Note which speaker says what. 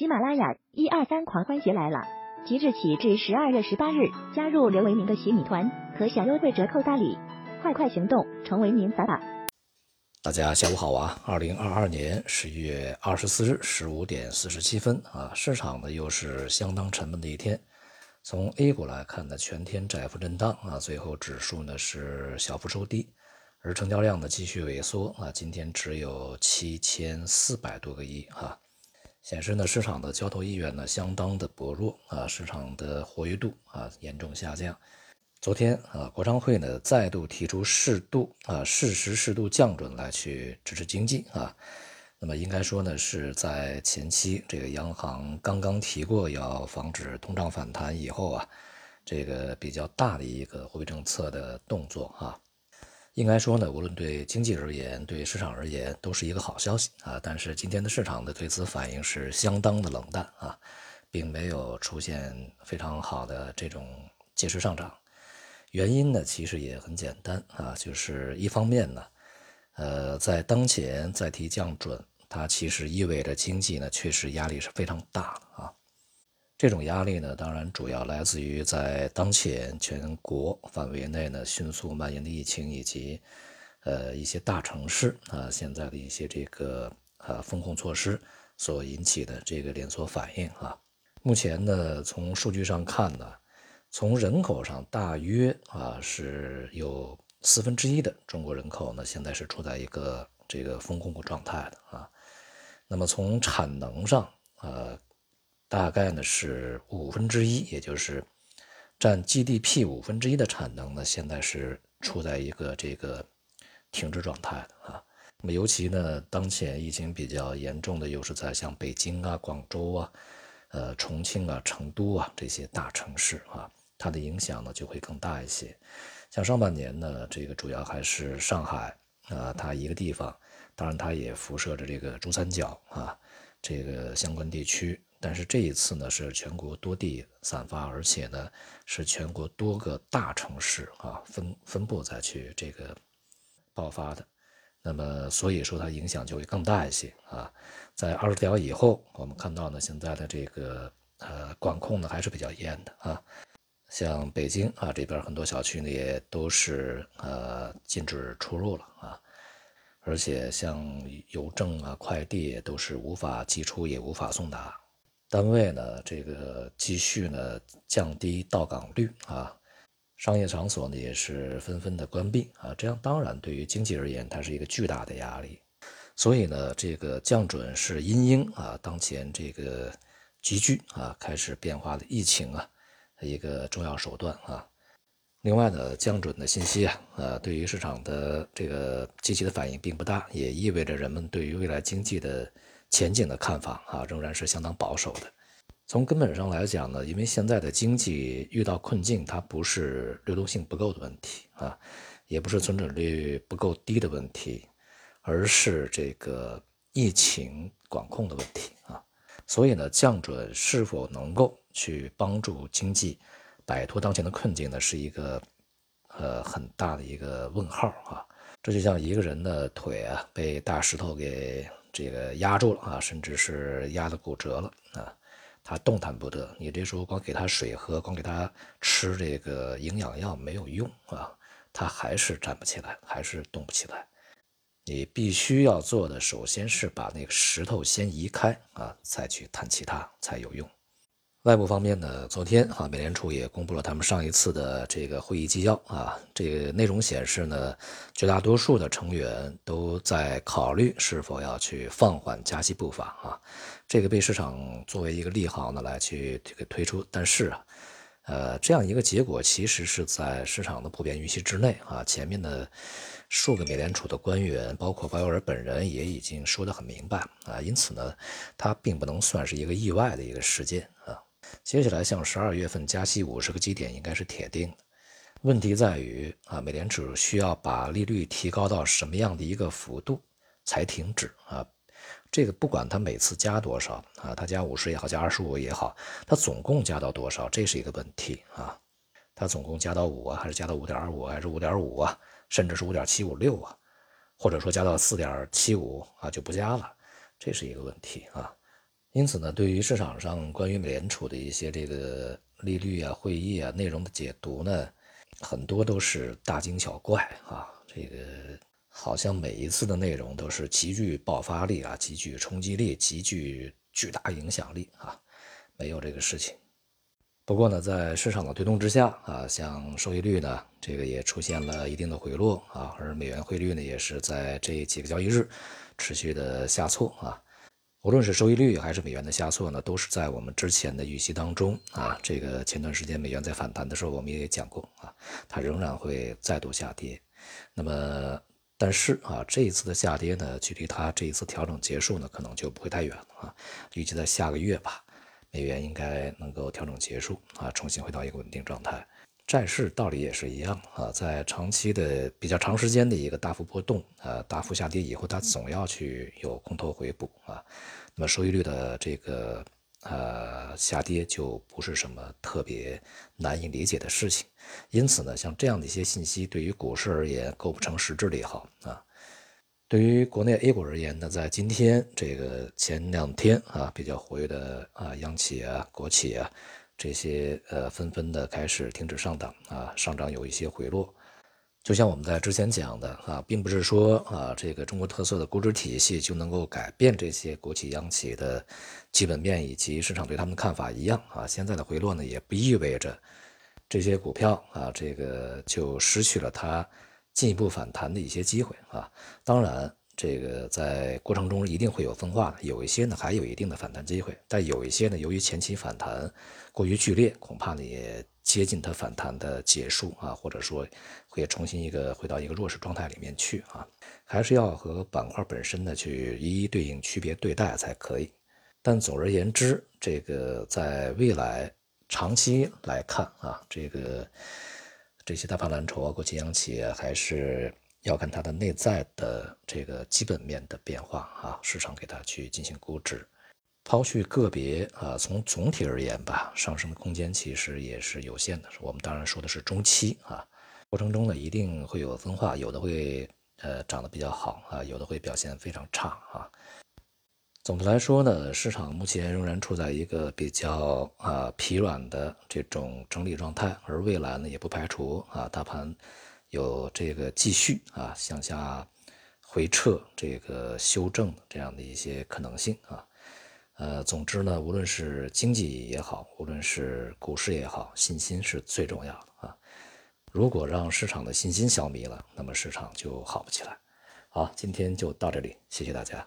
Speaker 1: 喜马拉雅一二三狂欢节来了！即日起至十二月十八日，加入刘维明的洗米团，可享优惠折扣大礼，快快行动，成为您法宝！
Speaker 2: 大家下午好啊！二零二二年十一月二十四日十五点四十七分啊，市场呢又是相当沉闷的一天。从 A 股来看呢，全天窄幅震荡啊，最后指数呢是小幅收低，而成交量呢继续萎缩啊，今天只有七千四百多个亿哈。显示呢，市场的交投意愿呢相当的薄弱啊，市场的活跃度啊严重下降。昨天啊，国常会呢再度提出适度啊适时适度降准来去支持经济啊。那么应该说呢，是在前期这个央行刚刚提过要防止通胀反弹以后啊，这个比较大的一个货币政策的动作啊。应该说呢，无论对经济而言，对市场而言，都是一个好消息啊。但是今天的市场的对此反应是相当的冷淡啊，并没有出现非常好的这种借势上涨。原因呢，其实也很简单啊，就是一方面呢，呃，在当前再提降准，它其实意味着经济呢确实压力是非常大啊。这种压力呢，当然主要来自于在当前全国范围内呢迅速蔓延的疫情，以及呃一些大城市啊现在的一些这个呃风控措施所引起的这个连锁反应啊。目前呢，从数据上看呢，从人口上大约啊是有四分之一的中国人口呢现在是处在一个这个风控状态的啊。那么从产能上。大概呢是五分之一，也就是占 GDP 五分之一的产能呢，现在是处在一个这个停滞状态的啊。那么尤其呢，当前疫情比较严重的，又是在像北京啊、广州啊、呃重庆啊、成都啊这些大城市啊，它的影响呢就会更大一些。像上半年呢，这个主要还是上海啊，它一个地方，当然它也辐射着这个珠三角啊这个相关地区。但是这一次呢，是全国多地散发，而且呢是全国多个大城市啊分分布在去这个爆发的，那么所以说它影响就会更大一些啊。在二十条以后，我们看到呢，现在的这个呃管控呢还是比较严的啊。像北京啊这边很多小区呢也都是呃禁止出入了啊，而且像邮政啊快递都是无法寄出也无法送达。单位呢，这个继续呢降低到岗率啊，商业场所呢也是纷纷的关闭啊，这样当然对于经济而言，它是一个巨大的压力。所以呢，这个降准是因应啊当前这个急剧啊开始变化的疫情啊一个重要手段啊。另外呢，降准的信息啊，呃，对于市场的这个积极的反应并不大，也意味着人们对于未来经济的。前景的看法啊，仍然是相当保守的。从根本上来讲呢，因为现在的经济遇到困境，它不是流动性不够的问题啊，也不是存准率不够低的问题，而是这个疫情管控的问题啊。所以呢，降准是否能够去帮助经济摆脱当前的困境呢，是一个呃很大的一个问号啊。这就像一个人的腿啊，被大石头给。这个压住了啊，甚至是压的骨折了啊，他动弹不得。你这时候光给他水喝，光给他吃这个营养药没有用啊，他还是站不起来，还是动不起来。你必须要做的，首先是把那个石头先移开啊，再去弹其他才有用。外部方面呢，昨天啊，美联储也公布了他们上一次的这个会议纪要啊，这个内容显示呢，绝大多数的成员都在考虑是否要去放缓加息步伐啊，这个被市场作为一个利好呢来去这个推出，但是啊，呃，这样一个结果其实是在市场的普遍预期之内啊，前面的数个美联储的官员，包括鲍威尔本人也已经说得很明白啊，因此呢，它并不能算是一个意外的一个事件啊。接下来，像十二月份加息五十个基点应该是铁定的。问题在于啊，美联储需要把利率提高到什么样的一个幅度才停止啊？这个不管它每次加多少啊，它加五十也好，加二十五也好，它总共加到多少，这是一个问题啊。它总共加到五啊，还是加到五点二五，还是五点五啊，甚至是五点七五六啊，或者说加到四点七五啊就不加了，这是一个问题啊。因此呢，对于市场上关于美联储的一些这个利率啊、会议啊内容的解读呢，很多都是大惊小怪啊，这个好像每一次的内容都是极具爆发力啊、极具冲击力、极具巨大影响力啊，没有这个事情。不过呢，在市场的推动之下啊，像收益率呢，这个也出现了一定的回落啊，而美元汇率呢，也是在这几个交易日持续的下挫啊。无论是收益率还是美元的下挫呢，都是在我们之前的预期当中啊。这个前段时间美元在反弹的时候，我们也讲过啊，它仍然会再度下跌。那么，但是啊，这一次的下跌呢，距离它这一次调整结束呢，可能就不会太远了啊，预计在下个月吧，美元应该能够调整结束啊，重新回到一个稳定状态。债市道理也是一样啊，在长期的比较长时间的一个大幅波动啊、大幅下跌以后，它总要去有空头回补啊。那么收益率的这个呃下跌就不是什么特别难以理解的事情。因此呢，像这样的一些信息，对于股市而言构不成实质利好啊。对于国内 A 股而言呢，在今天这个前两天啊比较活跃的啊央企啊、国企啊。这些呃纷纷的开始停止上涨啊，上涨有一些回落。就像我们在之前讲的啊，并不是说啊这个中国特色的估值体系就能够改变这些国企央企的基本面以及市场对他们的看法一样啊。现在的回落呢，也不意味着这些股票啊这个就失去了它进一步反弹的一些机会啊。当然。这个在过程中一定会有分化，有一些呢还有一定的反弹机会，但有一些呢由于前期反弹过于剧烈，恐怕呢也接近它反弹的结束啊，或者说会重新一个回到一个弱势状态里面去啊，还是要和板块本身呢去一一对应区别对待才可以。但总而言之，这个在未来长期来看啊，这个这些大盘蓝筹啊、国企央企还是。要看它的内在的这个基本面的变化啊，市场给它去进行估值，抛去个别啊，从总体而言吧，上升空间其实也是有限的。我们当然说的是中期啊，过程中呢一定会有分化，有的会呃涨得比较好啊，有的会表现非常差啊。总的来说呢，市场目前仍然处在一个比较啊疲软的这种整理状态，而未来呢也不排除啊大盘。有这个继续啊向下回撤，这个修正这样的一些可能性啊，呃，总之呢，无论是经济也好，无论是股市也好，信心是最重要的啊。如果让市场的信心消弭了，那么市场就好不起来。好，今天就到这里，谢谢大家。